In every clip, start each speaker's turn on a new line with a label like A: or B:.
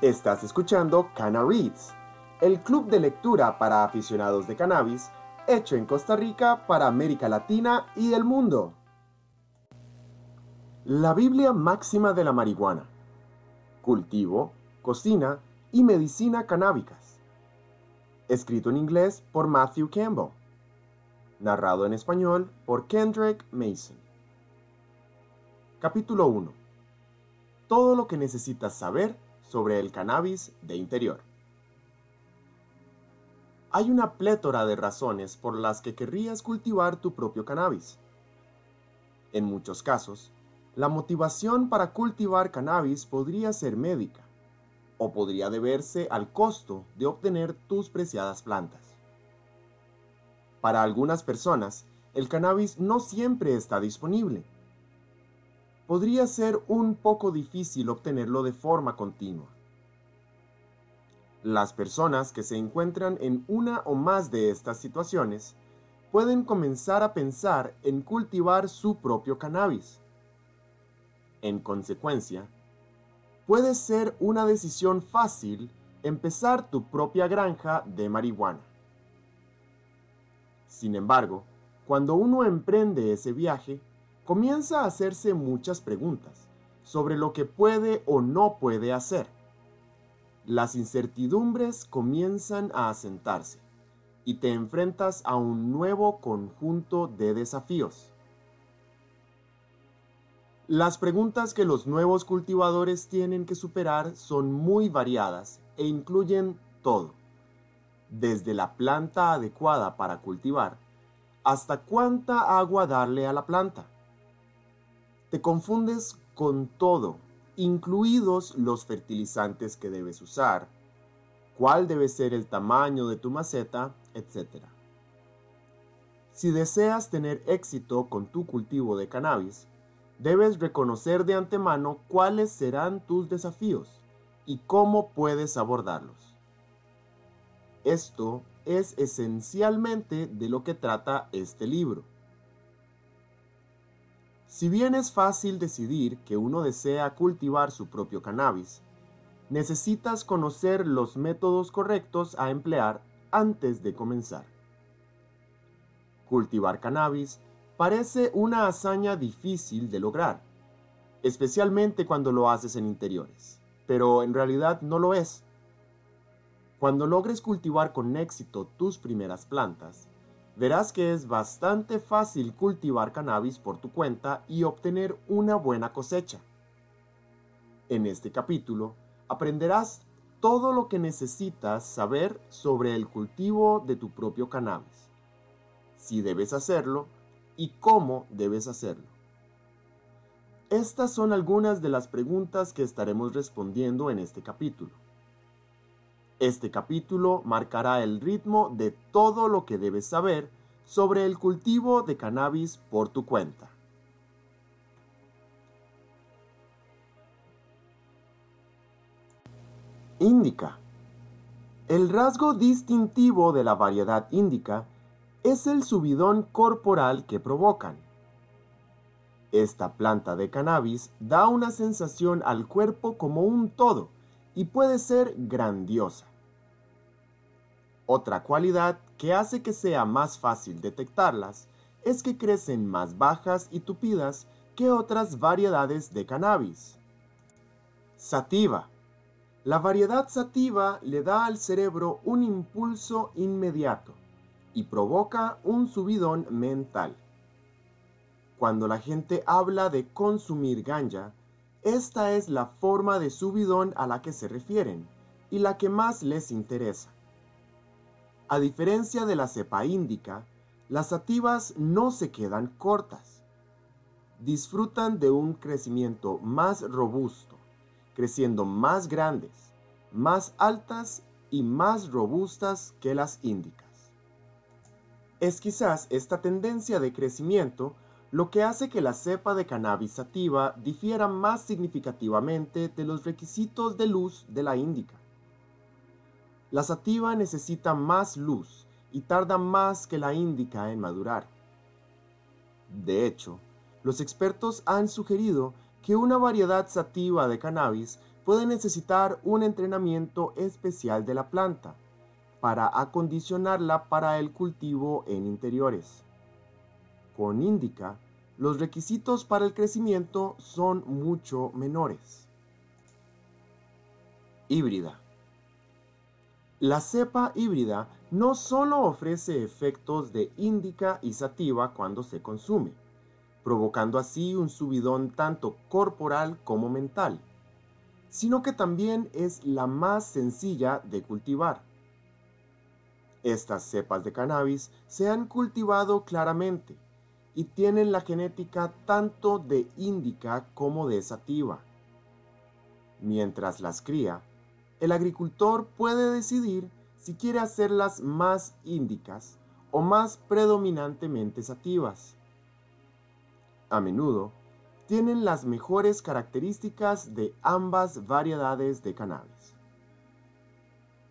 A: Estás escuchando Cana Reads, el club de lectura para aficionados de cannabis hecho en Costa Rica para América Latina y el mundo. La Biblia máxima de la marihuana. Cultivo, cocina y medicina canábicas. Escrito en inglés por Matthew Campbell. Narrado en español por Kendrick Mason. Capítulo 1. Todo lo que necesitas saber sobre el cannabis de interior. Hay una plétora de razones por las que querrías cultivar tu propio cannabis. En muchos casos, la motivación para cultivar cannabis podría ser médica o podría deberse al costo de obtener tus preciadas plantas. Para algunas personas, el cannabis no siempre está disponible podría ser un poco difícil obtenerlo de forma continua. Las personas que se encuentran en una o más de estas situaciones pueden comenzar a pensar en cultivar su propio cannabis. En consecuencia, puede ser una decisión fácil empezar tu propia granja de marihuana. Sin embargo, cuando uno emprende ese viaje, comienza a hacerse muchas preguntas sobre lo que puede o no puede hacer. Las incertidumbres comienzan a asentarse y te enfrentas a un nuevo conjunto de desafíos. Las preguntas que los nuevos cultivadores tienen que superar son muy variadas e incluyen todo, desde la planta adecuada para cultivar hasta cuánta agua darle a la planta te confundes con todo, incluidos los fertilizantes que debes usar, cuál debe ser el tamaño de tu maceta, etc. Si deseas tener éxito con tu cultivo de cannabis, debes reconocer de antemano cuáles serán tus desafíos y cómo puedes abordarlos. Esto es esencialmente de lo que trata este libro. Si bien es fácil decidir que uno desea cultivar su propio cannabis, necesitas conocer los métodos correctos a emplear antes de comenzar. Cultivar cannabis parece una hazaña difícil de lograr, especialmente cuando lo haces en interiores, pero en realidad no lo es. Cuando logres cultivar con éxito tus primeras plantas, verás que es bastante fácil cultivar cannabis por tu cuenta y obtener una buena cosecha. En este capítulo aprenderás todo lo que necesitas saber sobre el cultivo de tu propio cannabis, si debes hacerlo y cómo debes hacerlo. Estas son algunas de las preguntas que estaremos respondiendo en este capítulo. Este capítulo marcará el ritmo de todo lo que debes saber sobre el cultivo de cannabis por tu cuenta. Índica. El rasgo distintivo de la variedad índica es el subidón corporal que provocan. Esta planta de cannabis da una sensación al cuerpo como un todo y puede ser grandiosa. Otra cualidad que hace que sea más fácil detectarlas es que crecen más bajas y tupidas que otras variedades de cannabis. Sativa. La variedad sativa le da al cerebro un impulso inmediato y provoca un subidón mental. Cuando la gente habla de consumir ganja, esta es la forma de subidón a la que se refieren y la que más les interesa. A diferencia de la cepa índica, las sativas no se quedan cortas. Disfrutan de un crecimiento más robusto, creciendo más grandes, más altas y más robustas que las índicas. Es quizás esta tendencia de crecimiento lo que hace que la cepa de cannabis sativa difiera más significativamente de los requisitos de luz de la índica. La sativa necesita más luz y tarda más que la índica en madurar. De hecho, los expertos han sugerido que una variedad sativa de cannabis puede necesitar un entrenamiento especial de la planta para acondicionarla para el cultivo en interiores. Con Indica, los requisitos para el crecimiento son mucho menores. Híbrida. La cepa híbrida no solo ofrece efectos de índica y sativa cuando se consume, provocando así un subidón tanto corporal como mental, sino que también es la más sencilla de cultivar. Estas cepas de cannabis se han cultivado claramente y tienen la genética tanto de índica como de sativa. Mientras las cría, el agricultor puede decidir si quiere hacerlas más índicas o más predominantemente sativas. A menudo, tienen las mejores características de ambas variedades de cannabis.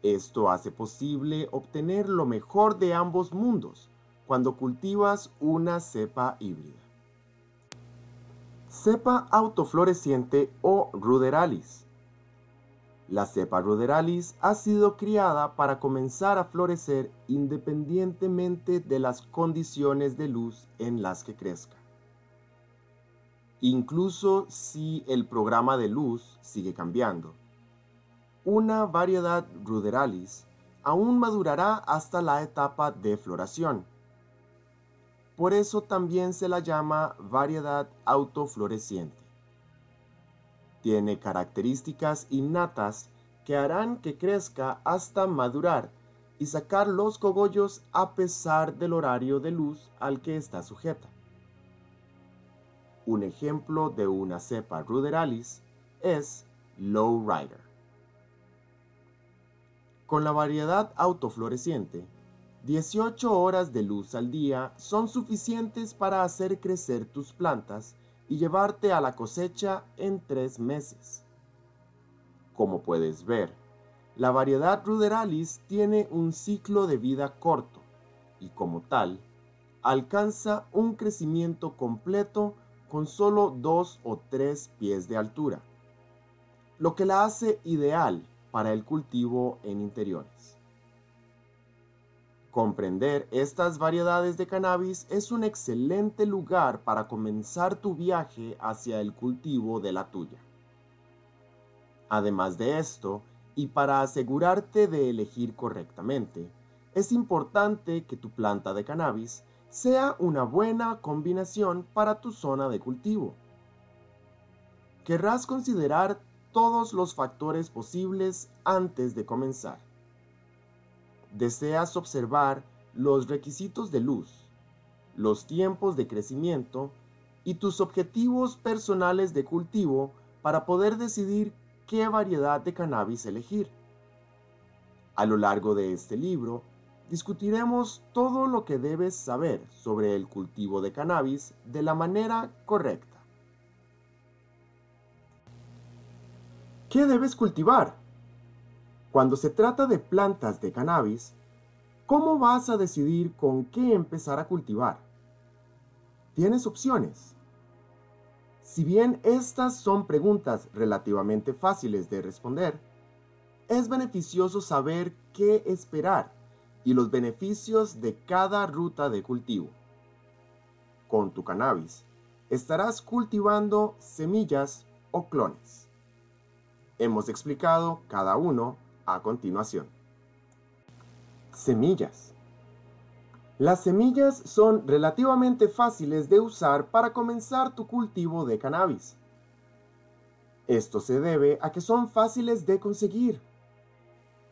A: Esto hace posible obtener lo mejor de ambos mundos cuando cultivas una cepa híbrida. Cepa autofloreciente o ruderalis la cepa ruderalis ha sido criada para comenzar a florecer independientemente de las condiciones de luz en las que crezca. Incluso si el programa de luz sigue cambiando, una variedad ruderalis aún madurará hasta la etapa de floración. Por eso también se la llama variedad autofloreciente tiene características innatas que harán que crezca hasta madurar y sacar los cogollos a pesar del horario de luz al que está sujeta. Un ejemplo de una cepa ruderalis es Lowrider. Con la variedad autofloreciente, 18 horas de luz al día son suficientes para hacer crecer tus plantas y llevarte a la cosecha en tres meses. Como puedes ver, la variedad ruderalis tiene un ciclo de vida corto y como tal, alcanza un crecimiento completo con solo dos o tres pies de altura, lo que la hace ideal para el cultivo en interiores. Comprender estas variedades de cannabis es un excelente lugar para comenzar tu viaje hacia el cultivo de la tuya. Además de esto, y para asegurarte de elegir correctamente, es importante que tu planta de cannabis sea una buena combinación para tu zona de cultivo. Querrás considerar todos los factores posibles antes de comenzar deseas observar los requisitos de luz, los tiempos de crecimiento y tus objetivos personales de cultivo para poder decidir qué variedad de cannabis elegir. A lo largo de este libro, discutiremos todo lo que debes saber sobre el cultivo de cannabis de la manera correcta. ¿Qué debes cultivar? Cuando se trata de plantas de cannabis, ¿cómo vas a decidir con qué empezar a cultivar? Tienes opciones. Si bien estas son preguntas relativamente fáciles de responder, es beneficioso saber qué esperar y los beneficios de cada ruta de cultivo. Con tu cannabis, estarás cultivando semillas o clones. Hemos explicado cada uno a continuación. Semillas. Las semillas son relativamente fáciles de usar para comenzar tu cultivo de cannabis. Esto se debe a que son fáciles de conseguir.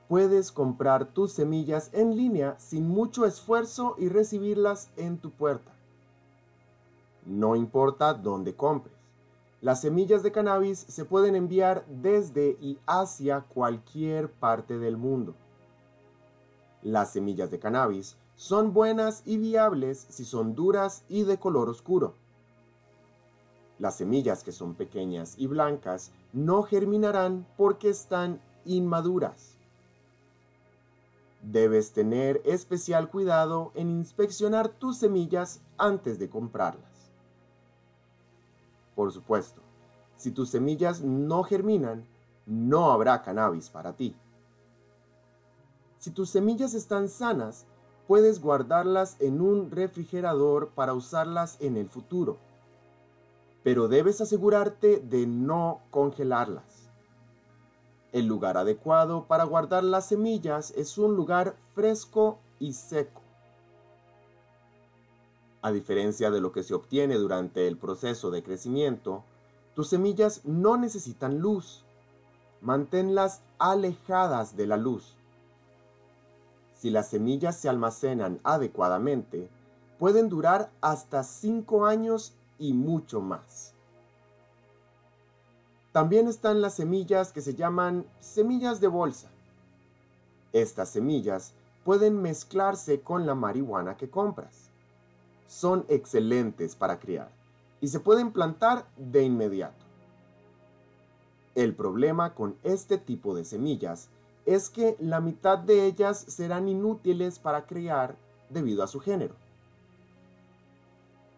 A: Puedes comprar tus semillas en línea sin mucho esfuerzo y recibirlas en tu puerta. No importa dónde compres. Las semillas de cannabis se pueden enviar desde y hacia cualquier parte del mundo. Las semillas de cannabis son buenas y viables si son duras y de color oscuro. Las semillas que son pequeñas y blancas no germinarán porque están inmaduras. Debes tener especial cuidado en inspeccionar tus semillas antes de comprarlas. Por supuesto, si tus semillas no germinan, no habrá cannabis para ti. Si tus semillas están sanas, puedes guardarlas en un refrigerador para usarlas en el futuro. Pero debes asegurarte de no congelarlas. El lugar adecuado para guardar las semillas es un lugar fresco y seco. A diferencia de lo que se obtiene durante el proceso de crecimiento, tus semillas no necesitan luz. Manténlas alejadas de la luz. Si las semillas se almacenan adecuadamente, pueden durar hasta 5 años y mucho más. También están las semillas que se llaman semillas de bolsa. Estas semillas pueden mezclarse con la marihuana que compras. Son excelentes para criar y se pueden plantar de inmediato. El problema con este tipo de semillas es que la mitad de ellas serán inútiles para criar debido a su género.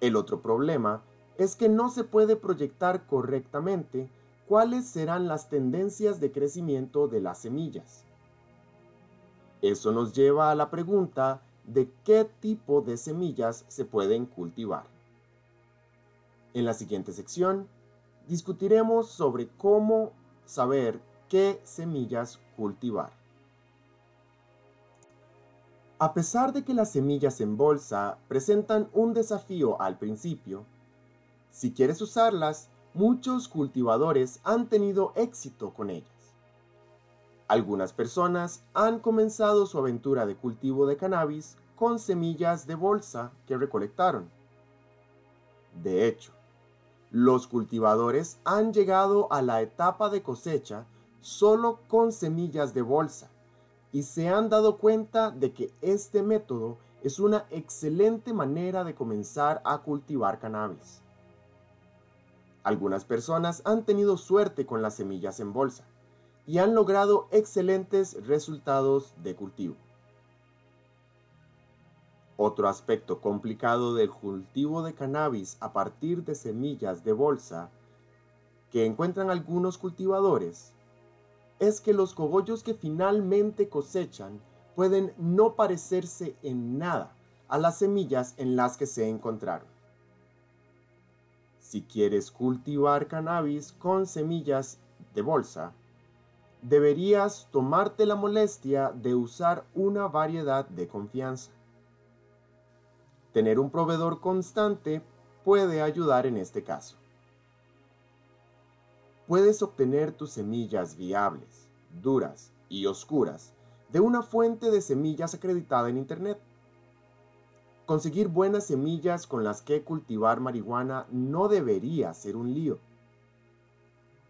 A: El otro problema es que no se puede proyectar correctamente cuáles serán las tendencias de crecimiento de las semillas. Eso nos lleva a la pregunta de qué tipo de semillas se pueden cultivar. En la siguiente sección discutiremos sobre cómo saber qué semillas cultivar. A pesar de que las semillas en bolsa presentan un desafío al principio, si quieres usarlas, muchos cultivadores han tenido éxito con ellas. Algunas personas han comenzado su aventura de cultivo de cannabis con semillas de bolsa que recolectaron. De hecho, los cultivadores han llegado a la etapa de cosecha solo con semillas de bolsa y se han dado cuenta de que este método es una excelente manera de comenzar a cultivar cannabis. Algunas personas han tenido suerte con las semillas en bolsa y han logrado excelentes resultados de cultivo. Otro aspecto complicado del cultivo de cannabis a partir de semillas de bolsa que encuentran algunos cultivadores es que los cogollos que finalmente cosechan pueden no parecerse en nada a las semillas en las que se encontraron. Si quieres cultivar cannabis con semillas de bolsa, deberías tomarte la molestia de usar una variedad de confianza. Tener un proveedor constante puede ayudar en este caso. Puedes obtener tus semillas viables, duras y oscuras de una fuente de semillas acreditada en Internet. Conseguir buenas semillas con las que cultivar marihuana no debería ser un lío.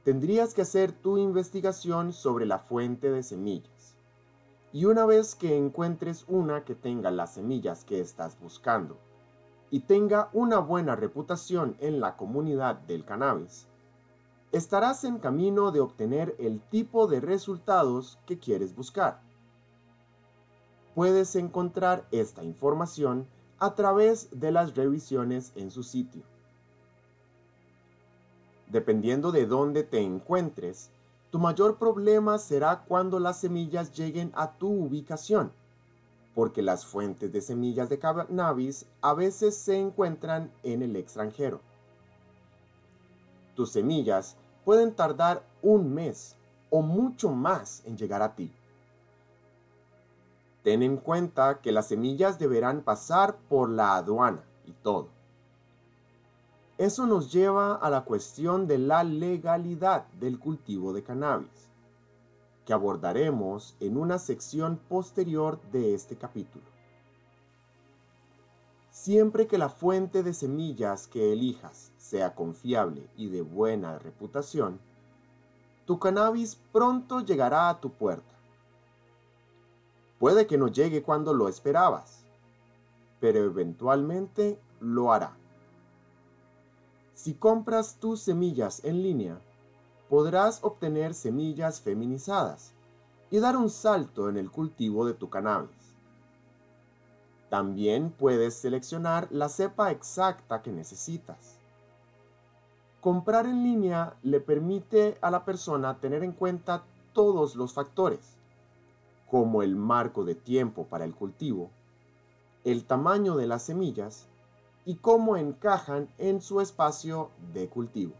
A: Tendrías que hacer tu investigación sobre la fuente de semillas y una vez que encuentres una que tenga las semillas que estás buscando y tenga una buena reputación en la comunidad del cannabis, estarás en camino de obtener el tipo de resultados que quieres buscar. Puedes encontrar esta información a través de las revisiones en su sitio. Dependiendo de dónde te encuentres, tu mayor problema será cuando las semillas lleguen a tu ubicación, porque las fuentes de semillas de cannabis a veces se encuentran en el extranjero. Tus semillas pueden tardar un mes o mucho más en llegar a ti. Ten en cuenta que las semillas deberán pasar por la aduana y todo. Eso nos lleva a la cuestión de la legalidad del cultivo de cannabis, que abordaremos en una sección posterior de este capítulo. Siempre que la fuente de semillas que elijas sea confiable y de buena reputación, tu cannabis pronto llegará a tu puerta. Puede que no llegue cuando lo esperabas, pero eventualmente lo hará. Si compras tus semillas en línea, podrás obtener semillas feminizadas y dar un salto en el cultivo de tu cannabis. También puedes seleccionar la cepa exacta que necesitas. Comprar en línea le permite a la persona tener en cuenta todos los factores, como el marco de tiempo para el cultivo, el tamaño de las semillas y cómo encajan en su espacio de cultivo.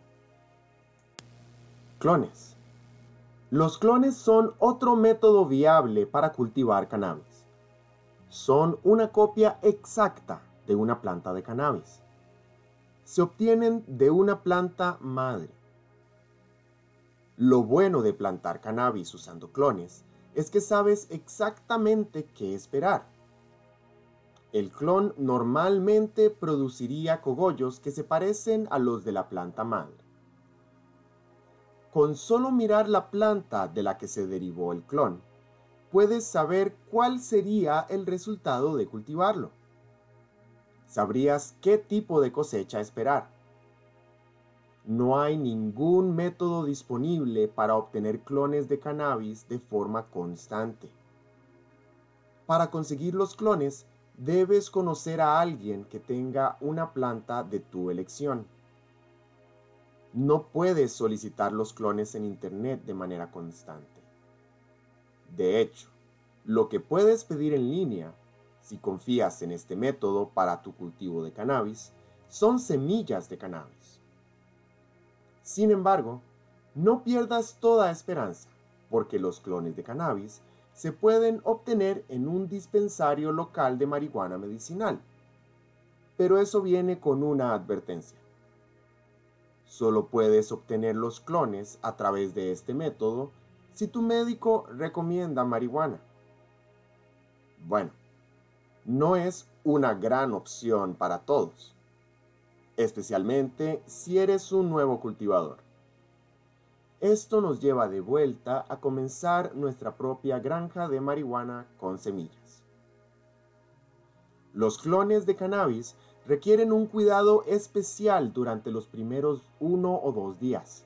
A: Clones. Los clones son otro método viable para cultivar cannabis. Son una copia exacta de una planta de cannabis se obtienen de una planta madre. Lo bueno de plantar cannabis usando clones es que sabes exactamente qué esperar. El clon normalmente produciría cogollos que se parecen a los de la planta madre. Con solo mirar la planta de la que se derivó el clon, puedes saber cuál sería el resultado de cultivarlo sabrías qué tipo de cosecha esperar. No hay ningún método disponible para obtener clones de cannabis de forma constante. Para conseguir los clones, debes conocer a alguien que tenga una planta de tu elección. No puedes solicitar los clones en Internet de manera constante. De hecho, lo que puedes pedir en línea si confías en este método para tu cultivo de cannabis, son semillas de cannabis. Sin embargo, no pierdas toda esperanza, porque los clones de cannabis se pueden obtener en un dispensario local de marihuana medicinal. Pero eso viene con una advertencia. Solo puedes obtener los clones a través de este método si tu médico recomienda marihuana. Bueno, no es una gran opción para todos, especialmente si eres un nuevo cultivador. Esto nos lleva de vuelta a comenzar nuestra propia granja de marihuana con semillas. Los clones de cannabis requieren un cuidado especial durante los primeros uno o dos días.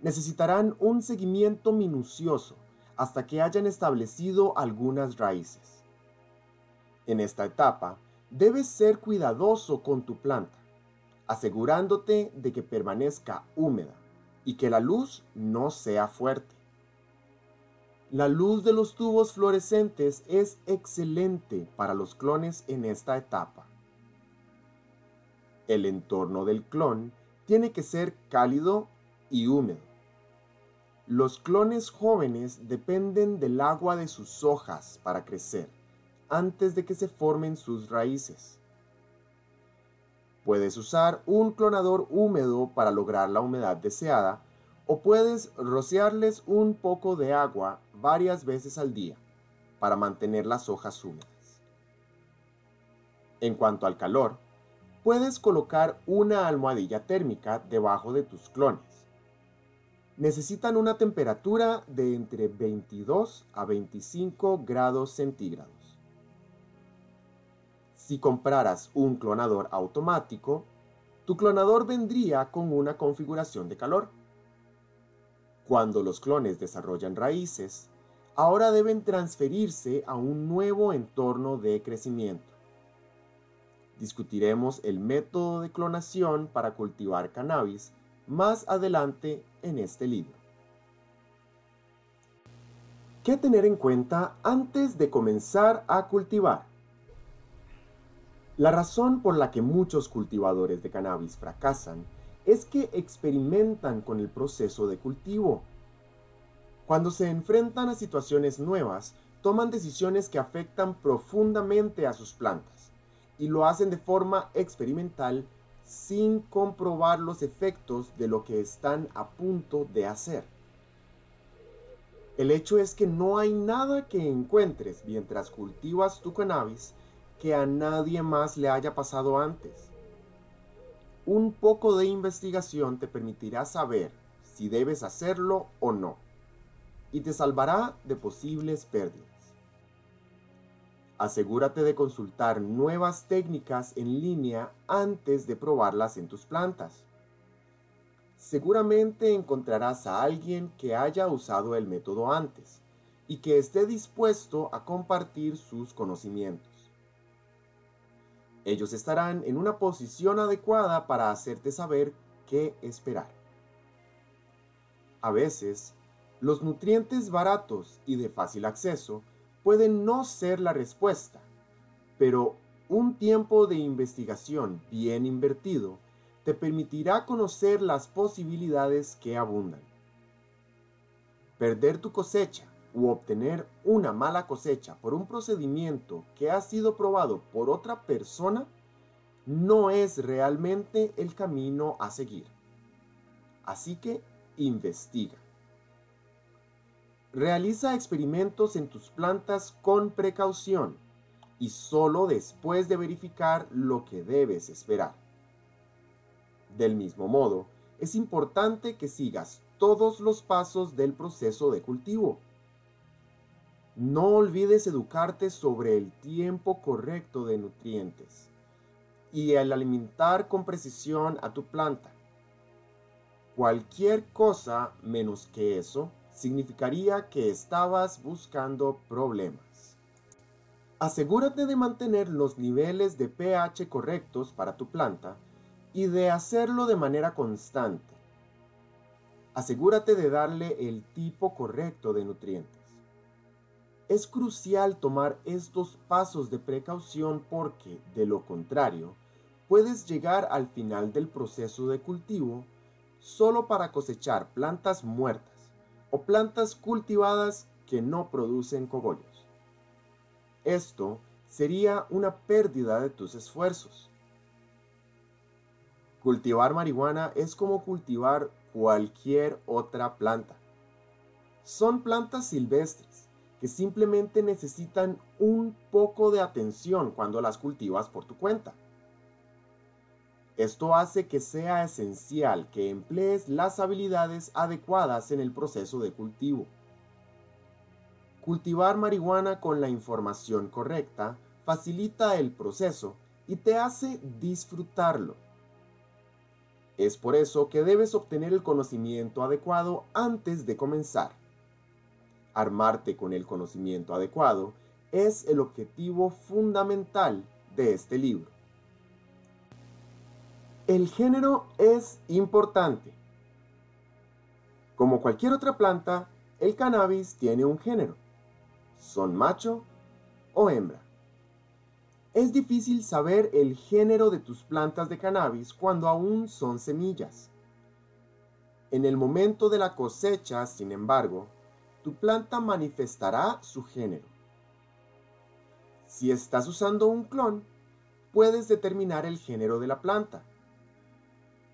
A: Necesitarán un seguimiento minucioso hasta que hayan establecido algunas raíces. En esta etapa, debes ser cuidadoso con tu planta, asegurándote de que permanezca húmeda y que la luz no sea fuerte. La luz de los tubos fluorescentes es excelente para los clones en esta etapa. El entorno del clon tiene que ser cálido y húmedo. Los clones jóvenes dependen del agua de sus hojas para crecer antes de que se formen sus raíces. Puedes usar un clonador húmedo para lograr la humedad deseada o puedes rociarles un poco de agua varias veces al día para mantener las hojas húmedas. En cuanto al calor, puedes colocar una almohadilla térmica debajo de tus clones. Necesitan una temperatura de entre 22 a 25 grados centígrados. Si compraras un clonador automático, tu clonador vendría con una configuración de calor. Cuando los clones desarrollan raíces, ahora deben transferirse a un nuevo entorno de crecimiento. Discutiremos el método de clonación para cultivar cannabis más adelante en este libro. ¿Qué tener en cuenta antes de comenzar a cultivar? La razón por la que muchos cultivadores de cannabis fracasan es que experimentan con el proceso de cultivo. Cuando se enfrentan a situaciones nuevas, toman decisiones que afectan profundamente a sus plantas y lo hacen de forma experimental sin comprobar los efectos de lo que están a punto de hacer. El hecho es que no hay nada que encuentres mientras cultivas tu cannabis que a nadie más le haya pasado antes. Un poco de investigación te permitirá saber si debes hacerlo o no, y te salvará de posibles pérdidas. Asegúrate de consultar nuevas técnicas en línea antes de probarlas en tus plantas. Seguramente encontrarás a alguien que haya usado el método antes y que esté dispuesto a compartir sus conocimientos. Ellos estarán en una posición adecuada para hacerte saber qué esperar. A veces, los nutrientes baratos y de fácil acceso pueden no ser la respuesta, pero un tiempo de investigación bien invertido te permitirá conocer las posibilidades que abundan. Perder tu cosecha u obtener una mala cosecha por un procedimiento que ha sido probado por otra persona no es realmente el camino a seguir. Así que investiga. Realiza experimentos en tus plantas con precaución y solo después de verificar lo que debes esperar. Del mismo modo, es importante que sigas todos los pasos del proceso de cultivo. No olvides educarte sobre el tiempo correcto de nutrientes y el alimentar con precisión a tu planta. Cualquier cosa menos que eso significaría que estabas buscando problemas. Asegúrate de mantener los niveles de pH correctos para tu planta y de hacerlo de manera constante. Asegúrate de darle el tipo correcto de nutrientes. Es crucial tomar estos pasos de precaución porque, de lo contrario, puedes llegar al final del proceso de cultivo solo para cosechar plantas muertas o plantas cultivadas que no producen cogollos. Esto sería una pérdida de tus esfuerzos. Cultivar marihuana es como cultivar cualquier otra planta. Son plantas silvestres que simplemente necesitan un poco de atención cuando las cultivas por tu cuenta. Esto hace que sea esencial que emplees las habilidades adecuadas en el proceso de cultivo. Cultivar marihuana con la información correcta facilita el proceso y te hace disfrutarlo. Es por eso que debes obtener el conocimiento adecuado antes de comenzar. Armarte con el conocimiento adecuado es el objetivo fundamental de este libro. El género es importante. Como cualquier otra planta, el cannabis tiene un género. Son macho o hembra. Es difícil saber el género de tus plantas de cannabis cuando aún son semillas. En el momento de la cosecha, sin embargo, tu planta manifestará su género. Si estás usando un clon, puedes determinar el género de la planta.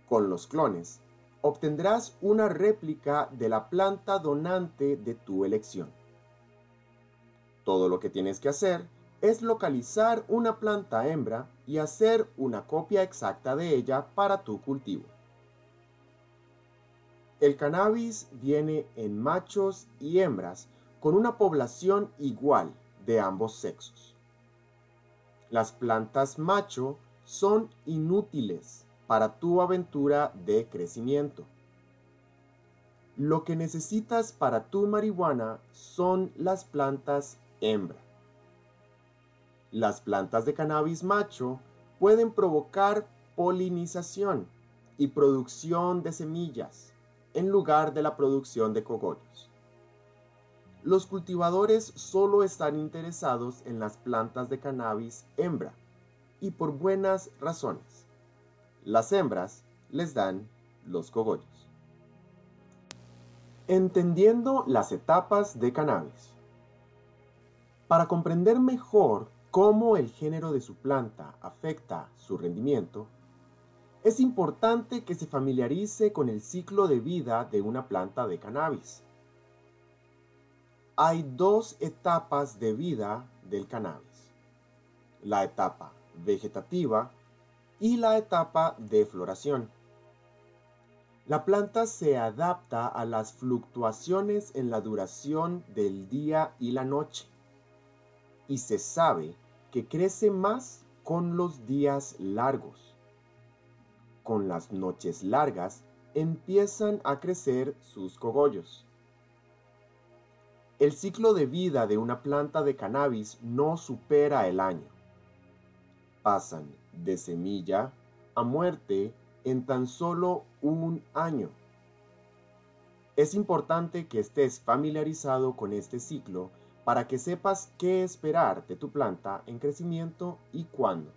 A: Con los clones, obtendrás una réplica de la planta donante de tu elección. Todo lo que tienes que hacer es localizar una planta hembra y hacer una copia exacta de ella para tu cultivo. El cannabis viene en machos y hembras con una población igual de ambos sexos. Las plantas macho son inútiles para tu aventura de crecimiento. Lo que necesitas para tu marihuana son las plantas hembra. Las plantas de cannabis macho pueden provocar polinización y producción de semillas en lugar de la producción de cogollos. Los cultivadores solo están interesados en las plantas de cannabis hembra y por buenas razones. Las hembras les dan los cogollos. Entendiendo las etapas de cannabis. Para comprender mejor cómo el género de su planta afecta su rendimiento, es importante que se familiarice con el ciclo de vida de una planta de cannabis. Hay dos etapas de vida del cannabis. La etapa vegetativa y la etapa de floración. La planta se adapta a las fluctuaciones en la duración del día y la noche y se sabe que crece más con los días largos. Con las noches largas empiezan a crecer sus cogollos. El ciclo de vida de una planta de cannabis no supera el año. Pasan de semilla a muerte en tan solo un año. Es importante que estés familiarizado con este ciclo para que sepas qué esperar de tu planta en crecimiento y cuándo.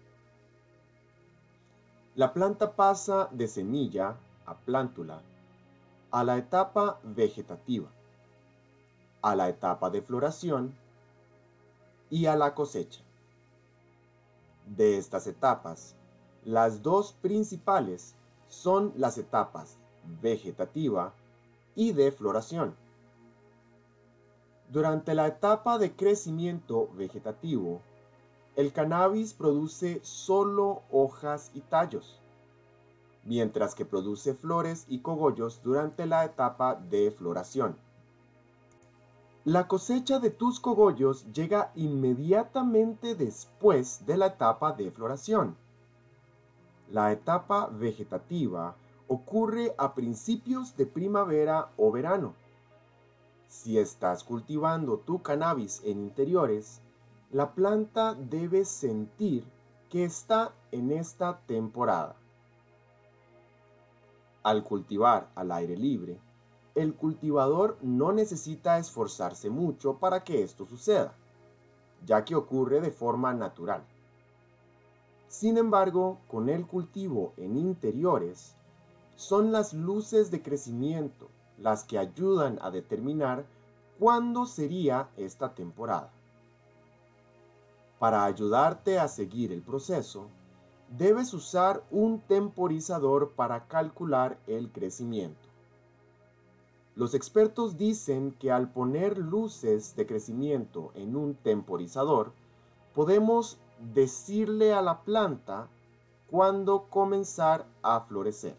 A: La planta pasa de semilla a plántula a la etapa vegetativa, a la etapa de floración y a la cosecha. De estas etapas, las dos principales son las etapas vegetativa y de floración. Durante la etapa de crecimiento vegetativo, el cannabis produce solo hojas y tallos, mientras que produce flores y cogollos durante la etapa de floración. La cosecha de tus cogollos llega inmediatamente después de la etapa de floración. La etapa vegetativa ocurre a principios de primavera o verano. Si estás cultivando tu cannabis en interiores, la planta debe sentir que está en esta temporada. Al cultivar al aire libre, el cultivador no necesita esforzarse mucho para que esto suceda, ya que ocurre de forma natural. Sin embargo, con el cultivo en interiores, son las luces de crecimiento las que ayudan a determinar cuándo sería esta temporada. Para ayudarte a seguir el proceso, debes usar un temporizador para calcular el crecimiento. Los expertos dicen que al poner luces de crecimiento en un temporizador, podemos decirle a la planta cuándo comenzar a florecer.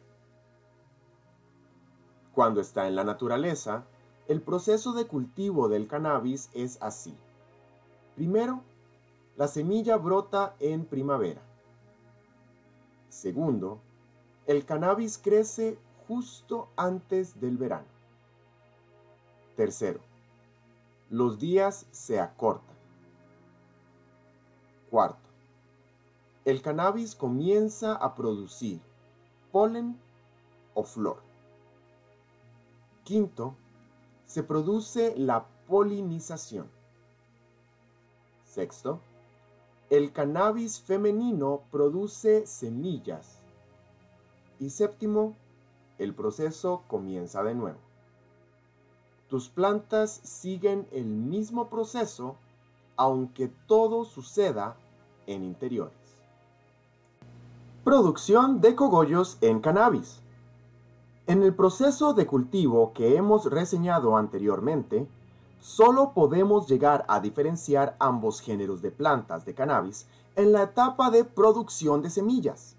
A: Cuando está en la naturaleza, el proceso de cultivo del cannabis es así. Primero, la semilla brota en primavera. Segundo, el cannabis crece justo antes del verano. Tercero, los días se acortan. Cuarto, el cannabis comienza a producir polen o flor. Quinto, se produce la polinización. Sexto, el cannabis femenino produce semillas. Y séptimo, el proceso comienza de nuevo. Tus plantas siguen el mismo proceso aunque todo suceda en interiores. Producción de cogollos en cannabis. En el proceso de cultivo que hemos reseñado anteriormente, solo podemos llegar a diferenciar ambos géneros de plantas de cannabis en la etapa de producción de semillas.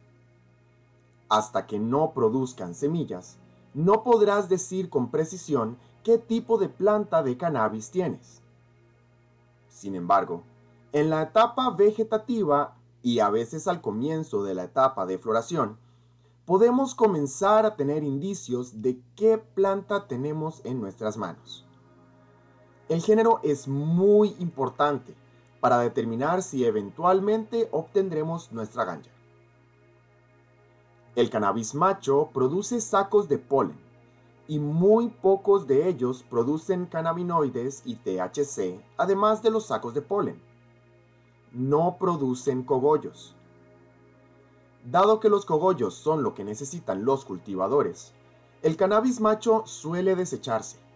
A: Hasta que no produzcan semillas, no podrás decir con precisión qué tipo de planta de cannabis tienes. Sin embargo, en la etapa vegetativa y a veces al comienzo de la etapa de floración, podemos comenzar a tener indicios de qué planta tenemos en nuestras manos. El género es muy importante para determinar si eventualmente obtendremos nuestra ganja. El cannabis macho produce sacos de polen, y muy pocos de ellos producen cannabinoides y THC, además de los sacos de polen. No producen cogollos. Dado que los cogollos son lo que necesitan los cultivadores, el cannabis macho suele desecharse.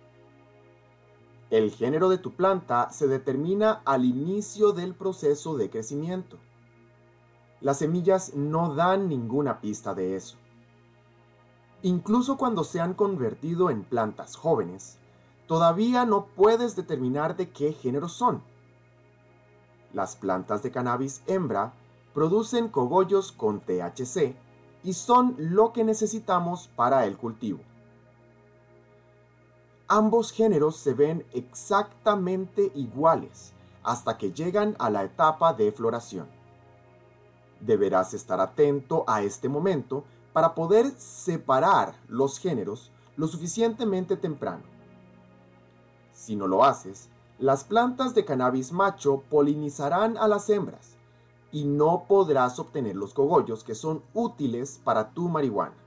A: El género de tu planta se determina al inicio del proceso de crecimiento. Las semillas no dan ninguna pista de eso. Incluso cuando se han convertido en plantas jóvenes, todavía no puedes determinar de qué género son. Las plantas de cannabis hembra producen cogollos con THC y son lo que necesitamos para el cultivo. Ambos géneros se ven exactamente iguales hasta que llegan a la etapa de floración. Deberás estar atento a este momento para poder separar los géneros lo suficientemente temprano. Si no lo haces, las plantas de cannabis macho polinizarán a las hembras y no podrás obtener los cogollos que son útiles para tu marihuana.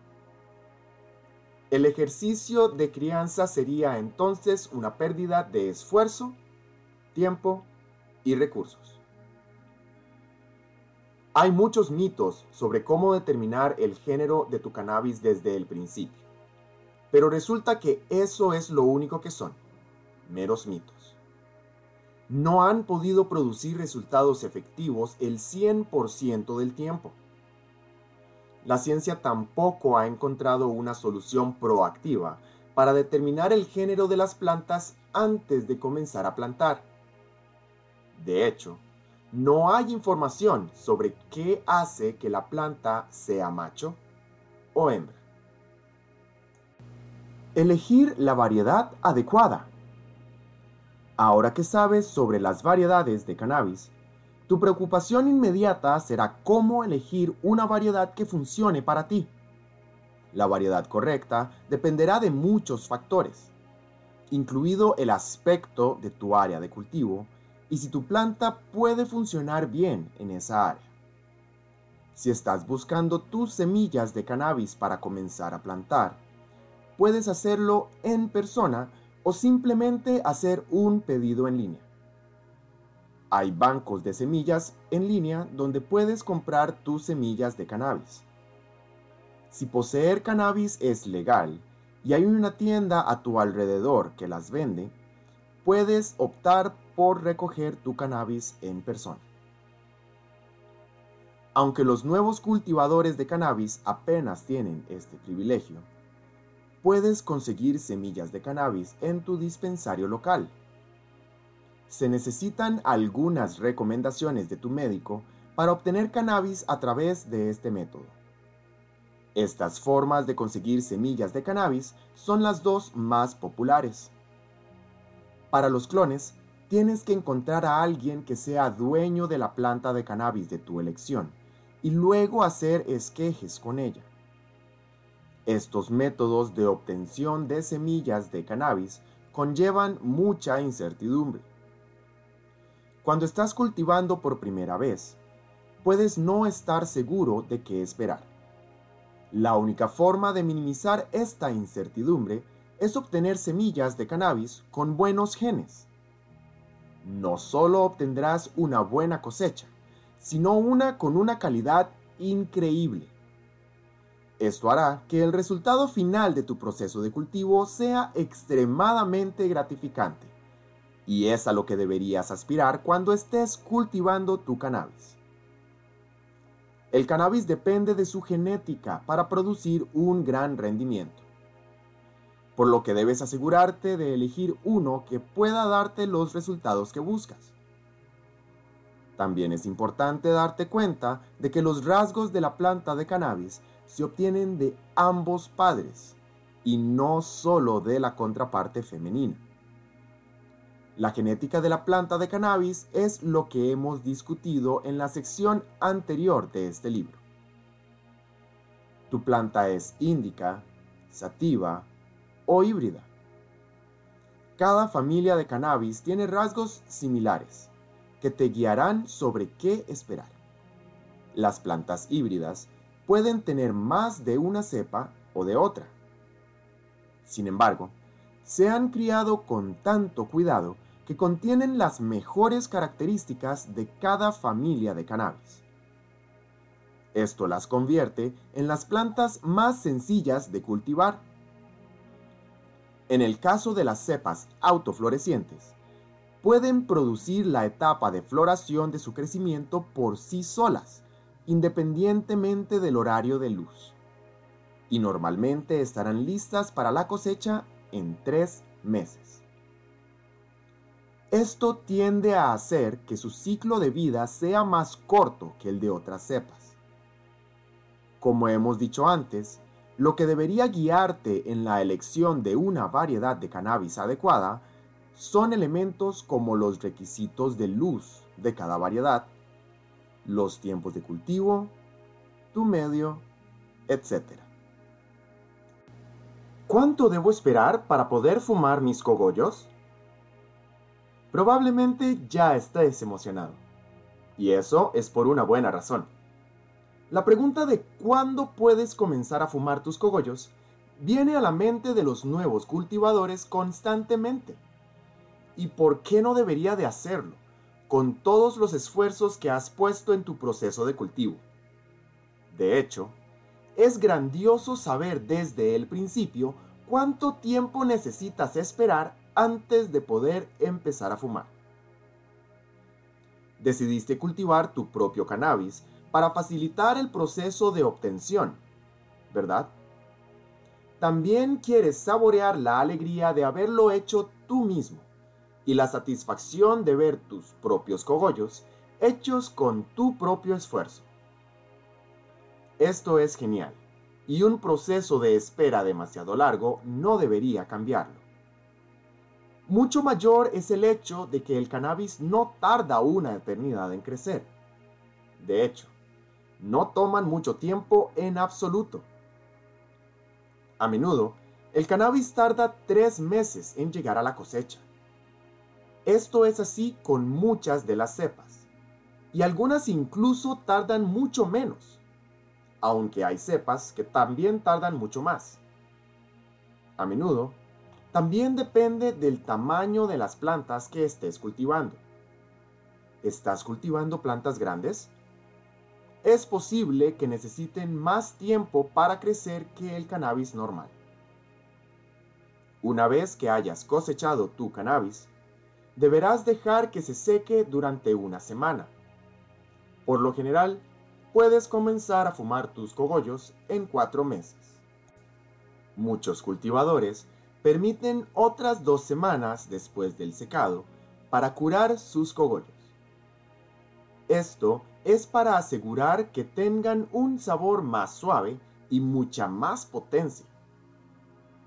A: El ejercicio de crianza sería entonces una pérdida de esfuerzo, tiempo y recursos. Hay muchos mitos sobre cómo determinar el género de tu cannabis desde el principio, pero resulta que eso es lo único que son, meros mitos. No han podido producir resultados efectivos el 100% del tiempo la ciencia tampoco ha encontrado una solución proactiva para determinar el género de las plantas antes de comenzar a plantar. De hecho, no hay información sobre qué hace que la planta sea macho o hembra. Elegir la variedad adecuada. Ahora que sabes sobre las variedades de cannabis, tu preocupación inmediata será cómo elegir una variedad que funcione para ti. La variedad correcta dependerá de muchos factores, incluido el aspecto de tu área de cultivo y si tu planta puede funcionar bien en esa área. Si estás buscando tus semillas de cannabis para comenzar a plantar, puedes hacerlo en persona o simplemente hacer un pedido en línea. Hay bancos de semillas en línea donde puedes comprar tus semillas de cannabis. Si poseer cannabis es legal y hay una tienda a tu alrededor que las vende, puedes optar por recoger tu cannabis en persona. Aunque los nuevos cultivadores de cannabis apenas tienen este privilegio, puedes conseguir semillas de cannabis en tu dispensario local se necesitan algunas recomendaciones de tu médico para obtener cannabis a través de este método. Estas formas de conseguir semillas de cannabis son las dos más populares. Para los clones, tienes que encontrar a alguien que sea dueño de la planta de cannabis de tu elección y luego hacer esquejes con ella. Estos métodos de obtención de semillas de cannabis conllevan mucha incertidumbre cuando estás cultivando por primera vez, puedes no estar seguro de qué esperar. La única forma de minimizar esta incertidumbre es obtener semillas de cannabis con buenos genes. No solo obtendrás una buena cosecha, sino una con una calidad increíble. Esto hará que el resultado final de tu proceso de cultivo sea extremadamente gratificante y es a lo que deberías aspirar cuando estés cultivando tu cannabis. El cannabis depende de su genética para producir un gran rendimiento, por lo que debes asegurarte de elegir uno que pueda darte los resultados que buscas. También es importante darte cuenta de que los rasgos de la planta de cannabis se obtienen de ambos padres y no solo de la contraparte femenina. La genética de la planta de cannabis es lo que hemos discutido en la sección anterior de este libro. Tu planta es índica, sativa o híbrida. Cada familia de cannabis tiene rasgos similares que te guiarán sobre qué esperar. Las plantas híbridas pueden tener más de una cepa o de otra. Sin embargo, se han criado con tanto cuidado que contienen las mejores características de cada familia de cannabis. Esto las convierte en las plantas más sencillas de cultivar. En el caso de las cepas autoflorecientes, pueden producir la etapa de floración de su crecimiento por sí solas, independientemente del horario de luz. Y normalmente estarán listas para la cosecha en tres meses. Esto tiende a hacer que su ciclo de vida sea más corto que el de otras cepas. Como hemos dicho antes, lo que debería guiarte en la elección de una variedad de cannabis adecuada son elementos como los requisitos de luz de cada variedad, los tiempos de cultivo, tu medio, etc. ¿Cuánto debo esperar para poder fumar mis cogollos? Probablemente ya estés emocionado. Y eso es por una buena razón. La pregunta de cuándo puedes comenzar a fumar tus cogollos viene a la mente de los nuevos cultivadores constantemente. ¿Y por qué no debería de hacerlo? Con todos los esfuerzos que has puesto en tu proceso de cultivo. De hecho, es grandioso saber desde el principio cuánto tiempo necesitas esperar antes de poder empezar a fumar. Decidiste cultivar tu propio cannabis para facilitar el proceso de obtención, ¿verdad? También quieres saborear la alegría de haberlo hecho tú mismo y la satisfacción de ver tus propios cogollos hechos con tu propio esfuerzo. Esto es genial y un proceso de espera demasiado largo no debería cambiarlo. Mucho mayor es el hecho de que el cannabis no tarda una eternidad en crecer. De hecho, no toman mucho tiempo en absoluto. A menudo, el cannabis tarda tres meses en llegar a la cosecha. Esto es así con muchas de las cepas, y algunas incluso tardan mucho menos aunque hay cepas que también tardan mucho más. A menudo, también depende del tamaño de las plantas que estés cultivando. ¿Estás cultivando plantas grandes? Es posible que necesiten más tiempo para crecer que el cannabis normal. Una vez que hayas cosechado tu cannabis, deberás dejar que se seque durante una semana. Por lo general, puedes comenzar a fumar tus cogollos en cuatro meses. Muchos cultivadores permiten otras dos semanas después del secado para curar sus cogollos. Esto es para asegurar que tengan un sabor más suave y mucha más potencia.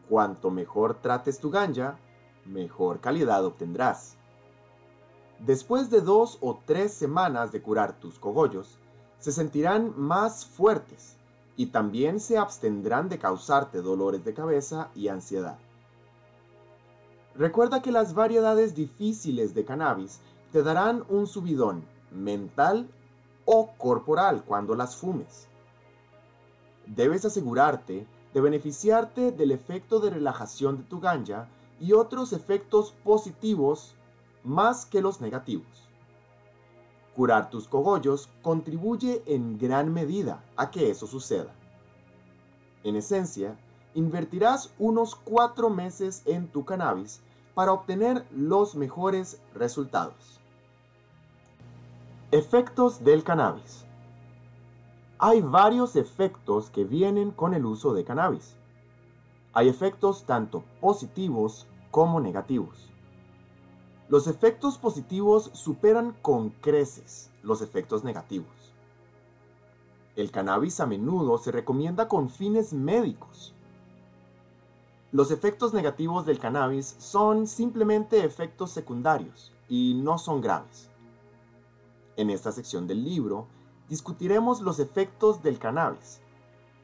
A: Cuanto mejor trates tu ganja, mejor calidad obtendrás. Después de dos o tres semanas de curar tus cogollos, se sentirán más fuertes y también se abstendrán de causarte dolores de cabeza y ansiedad. Recuerda que las variedades difíciles de cannabis te darán un subidón mental o corporal cuando las fumes. Debes asegurarte de beneficiarte del efecto de relajación de tu ganja y otros efectos positivos más que los negativos. Curar tus cogollos contribuye en gran medida a que eso suceda. En esencia, invertirás unos cuatro meses en tu cannabis para obtener los mejores resultados. Efectos del cannabis. Hay varios efectos que vienen con el uso de cannabis. Hay efectos tanto positivos como negativos. Los efectos positivos superan con creces los efectos negativos. El cannabis a menudo se recomienda con fines médicos. Los efectos negativos del cannabis son simplemente efectos secundarios y no son graves. En esta sección del libro discutiremos los efectos del cannabis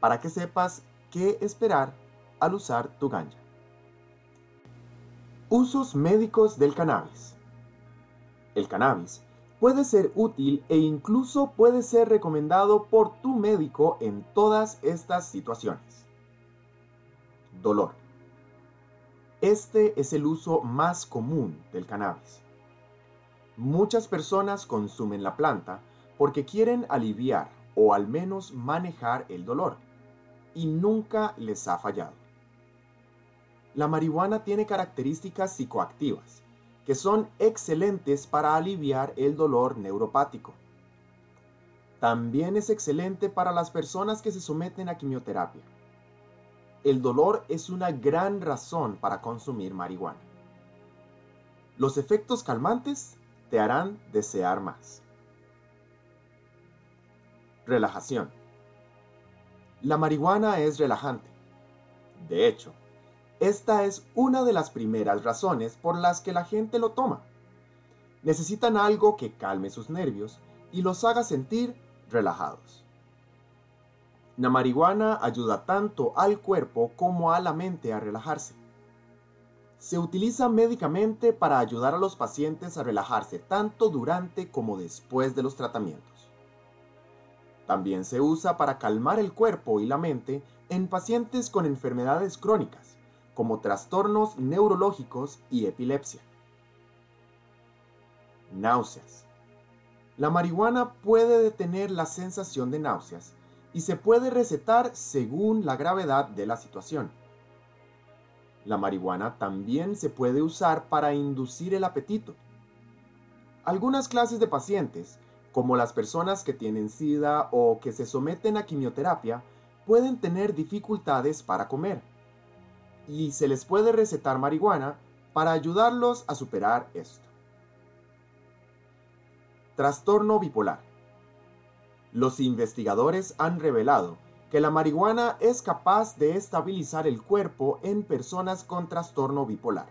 A: para que sepas qué esperar al usar tu ganja. Usos médicos del cannabis. El cannabis puede ser útil e incluso puede ser recomendado por tu médico en todas estas situaciones. Dolor. Este es el uso más común del cannabis. Muchas personas consumen la planta porque quieren aliviar o al menos manejar el dolor y nunca les ha fallado la marihuana tiene características psicoactivas, que son excelentes para aliviar el dolor neuropático. También es excelente para las personas que se someten a quimioterapia. El dolor es una gran razón para consumir marihuana. Los efectos calmantes te harán desear más. Relajación. La marihuana es relajante. De hecho, esta es una de las primeras razones por las que la gente lo toma. Necesitan algo que calme sus nervios y los haga sentir relajados. La marihuana ayuda tanto al cuerpo como a la mente a relajarse. Se utiliza médicamente para ayudar a los pacientes a relajarse tanto durante como después de los tratamientos. También se usa para calmar el cuerpo y la mente en pacientes con enfermedades crónicas, como trastornos neurológicos y epilepsia. Náuseas. La marihuana puede detener la sensación de náuseas y se puede recetar según la gravedad de la situación. La marihuana también se puede usar para inducir el apetito. Algunas clases de pacientes como las personas que tienen SIDA o que se someten a quimioterapia, pueden tener dificultades para comer. Y se les puede recetar marihuana para ayudarlos a superar esto. Trastorno bipolar. Los investigadores han revelado que la marihuana es capaz de estabilizar el cuerpo en personas con trastorno bipolar.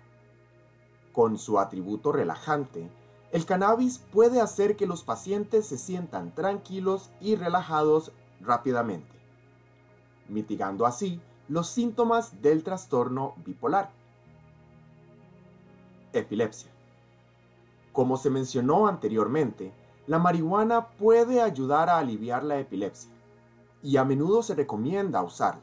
A: Con su atributo relajante, el cannabis puede hacer que los pacientes se sientan tranquilos y relajados rápidamente, mitigando así los síntomas del trastorno bipolar. Epilepsia. Como se mencionó anteriormente, la marihuana puede ayudar a aliviar la epilepsia y a menudo se recomienda usarla.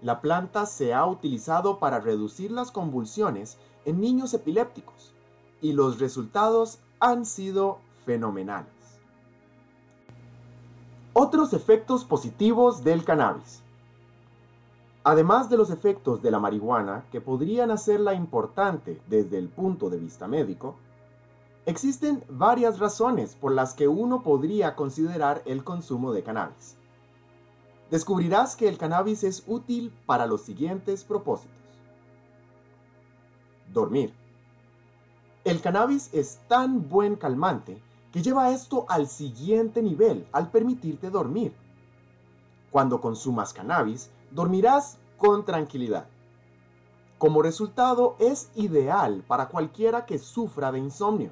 A: La planta se ha utilizado para reducir las convulsiones en niños epilépticos y los resultados han sido fenomenales. Otros efectos positivos del cannabis. Además de los efectos de la marihuana que podrían hacerla importante desde el punto de vista médico, existen varias razones por las que uno podría considerar el consumo de cannabis. Descubrirás que el cannabis es útil para los siguientes propósitos. Dormir. El cannabis es tan buen calmante que lleva esto al siguiente nivel al permitirte dormir. Cuando consumas cannabis, dormirás con tranquilidad. Como resultado, es ideal para cualquiera que sufra de insomnio.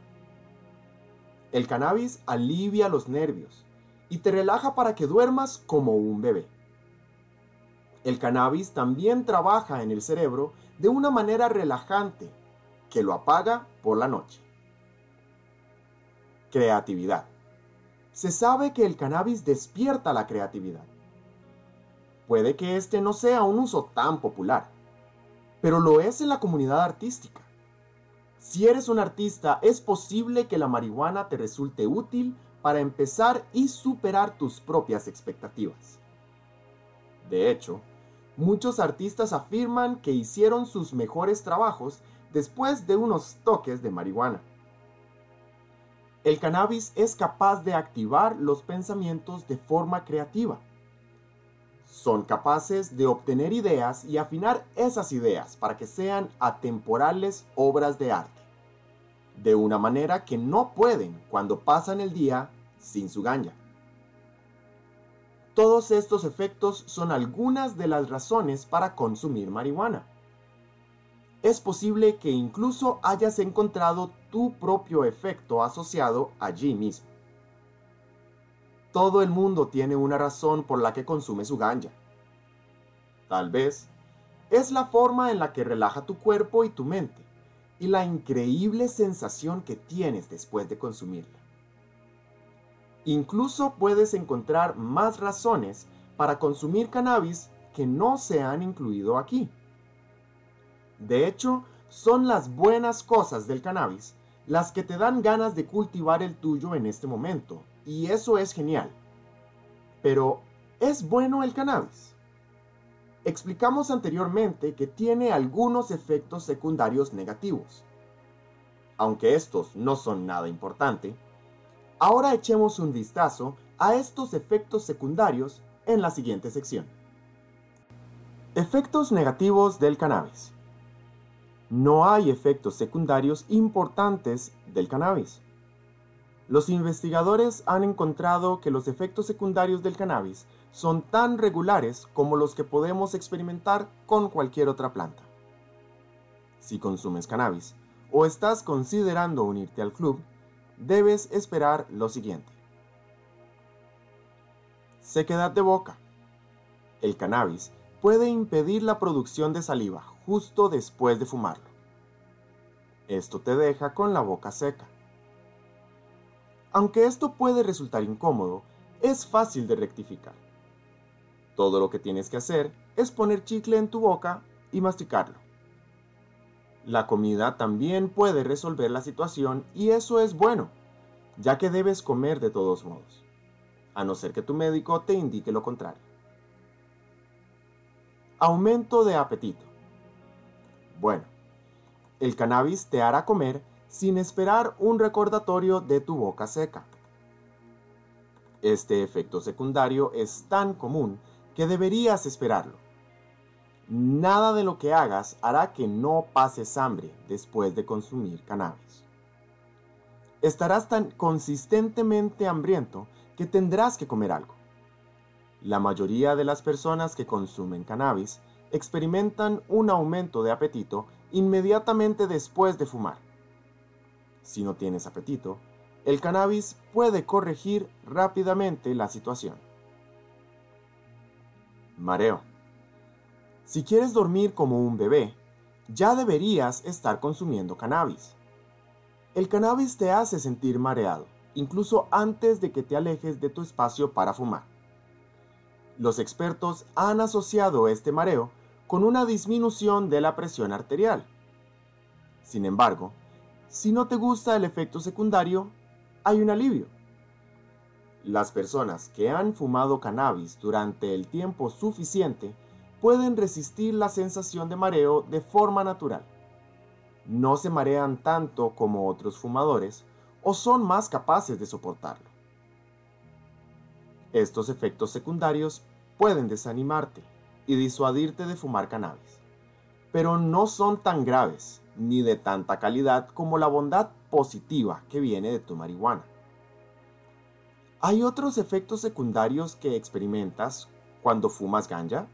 A: El cannabis alivia los nervios y te relaja para que duermas como un bebé. El cannabis también trabaja en el cerebro de una manera relajante que lo apaga por la noche. Creatividad. Se sabe que el cannabis despierta la creatividad. Puede que este no sea un uso tan popular, pero lo es en la comunidad artística. Si eres un artista, es posible que la marihuana te resulte útil para empezar y superar tus propias expectativas. De hecho, muchos artistas afirman que hicieron sus mejores trabajos después de unos toques de marihuana. El cannabis es capaz de activar los pensamientos de forma creativa. Son capaces de obtener ideas y afinar esas ideas para que sean atemporales obras de arte, de una manera que no pueden cuando pasan el día sin su ganja. Todos estos efectos son algunas de las razones para consumir marihuana es posible que incluso hayas encontrado tu propio efecto asociado allí mismo. Todo el mundo tiene una razón por la que consume su ganja. Tal vez es la forma en la que relaja tu cuerpo y tu mente y la increíble sensación que tienes después de consumirla. Incluso puedes encontrar más razones para consumir cannabis que no se han incluido aquí. De hecho, son las buenas cosas del cannabis las que te dan ganas de cultivar el tuyo en este momento, y eso es genial. Pero, ¿es bueno el cannabis? Explicamos anteriormente que tiene algunos efectos secundarios negativos. Aunque estos no son nada importante, ahora echemos un vistazo a estos efectos secundarios en la siguiente sección. Efectos negativos del cannabis no hay efectos secundarios importantes del cannabis. Los investigadores han encontrado que los efectos secundarios del cannabis son tan regulares como los que podemos experimentar con cualquier otra planta. Si consumes cannabis o estás considerando unirte al club, debes esperar lo siguiente. Sequedad de boca. El cannabis puede impedir la producción de saliva justo después de fumarlo. Esto te deja con la boca seca. Aunque esto puede resultar incómodo, es fácil de rectificar. Todo lo que tienes que hacer es poner chicle en tu boca y masticarlo. La comida también puede resolver la situación y eso es bueno, ya que debes comer de todos modos, a no ser que tu médico te indique lo contrario. Aumento de apetito. Bueno, el cannabis te hará comer sin esperar un recordatorio de tu boca seca. Este efecto secundario es tan común que deberías esperarlo. Nada de lo que hagas hará que no pases hambre después de consumir cannabis. Estarás tan consistentemente hambriento que tendrás que comer algo. La mayoría de las personas que consumen cannabis experimentan un aumento de apetito inmediatamente después de fumar. Si no tienes apetito, el cannabis puede corregir rápidamente la situación. Mareo. Si quieres dormir como un bebé, ya deberías estar consumiendo cannabis. El cannabis te hace sentir mareado, incluso antes de que te alejes de tu espacio para fumar. Los expertos han asociado este mareo con una disminución de la presión arterial. Sin embargo, si no te gusta el efecto secundario, hay un alivio. Las personas que han fumado cannabis durante el tiempo suficiente pueden resistir la sensación de mareo de forma natural. No se marean tanto como otros fumadores o son más capaces de soportarlo. Estos efectos secundarios pueden desanimarte y disuadirte de fumar cannabis, pero no son tan graves ni de tanta calidad como la bondad positiva que viene de tu marihuana. ¿Hay otros efectos secundarios que experimentas cuando fumas ganja?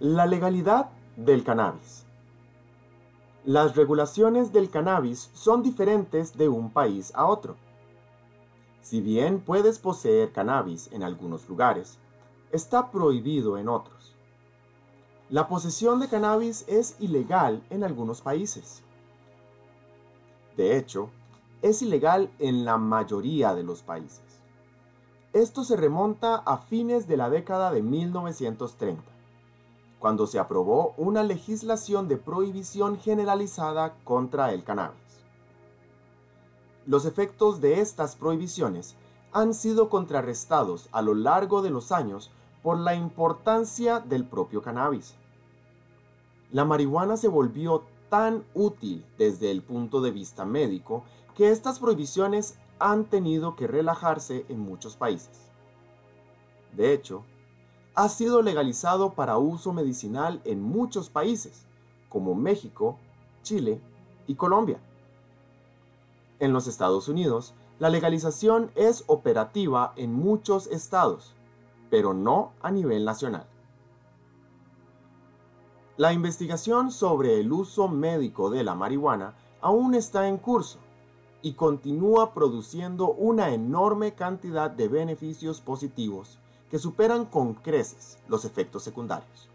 A: La legalidad del cannabis. Las regulaciones del cannabis son diferentes de un país a otro. Si bien puedes poseer cannabis en algunos lugares, está prohibido en otros. La posesión de cannabis es ilegal en algunos países. De hecho, es ilegal en la mayoría de los países. Esto se remonta a fines de la década de 1930, cuando se aprobó una legislación de prohibición generalizada contra el cannabis. Los efectos de estas prohibiciones han sido contrarrestados a lo largo de los años por la importancia del propio cannabis. La marihuana se volvió tan útil desde el punto de vista médico que estas prohibiciones han tenido que relajarse en muchos países. De hecho, ha sido legalizado para uso medicinal en muchos países, como México, Chile y Colombia. En los Estados Unidos, la legalización es operativa en muchos estados, pero no a nivel nacional. La investigación sobre el uso médico de la marihuana aún está en curso y continúa produciendo una enorme cantidad de beneficios positivos que superan con creces los efectos secundarios.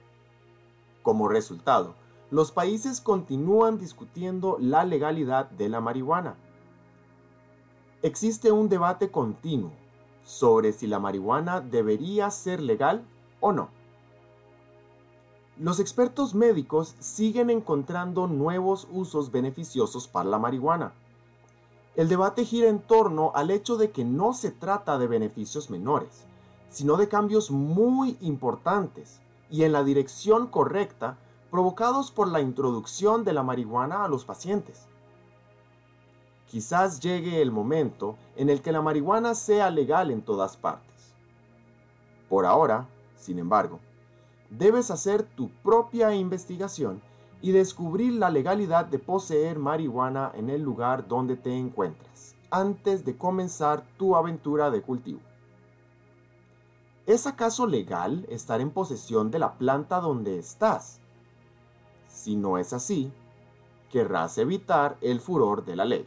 A: Como resultado, los países continúan discutiendo la legalidad de la marihuana. Existe un debate continuo sobre si la marihuana debería ser legal o no. Los expertos médicos siguen encontrando nuevos usos beneficiosos para la marihuana el debate gira en torno al hecho de que no se trata de beneficios menores, sino de cambios muy importantes y en la dirección correcta provocados por la introducción de la marihuana a los pacientes. Quizás llegue el momento en el que la marihuana sea legal en todas partes. Por ahora, sin embargo, debes hacer tu propia investigación y descubrir la legalidad de poseer marihuana en el lugar donde te encuentras, antes de comenzar tu aventura de cultivo. ¿Es acaso legal estar en posesión de la planta donde estás? Si no es así, querrás evitar el furor de la ley.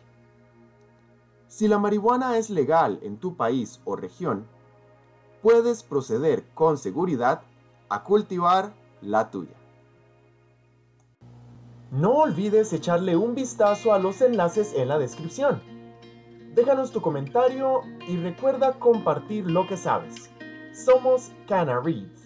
A: Si la marihuana es legal en tu país o región, puedes proceder con seguridad a cultivar la tuya. No olvides echarle un vistazo a los enlaces en la descripción. Déjanos tu comentario y recuerda compartir lo que sabes. Somos Cana Reads.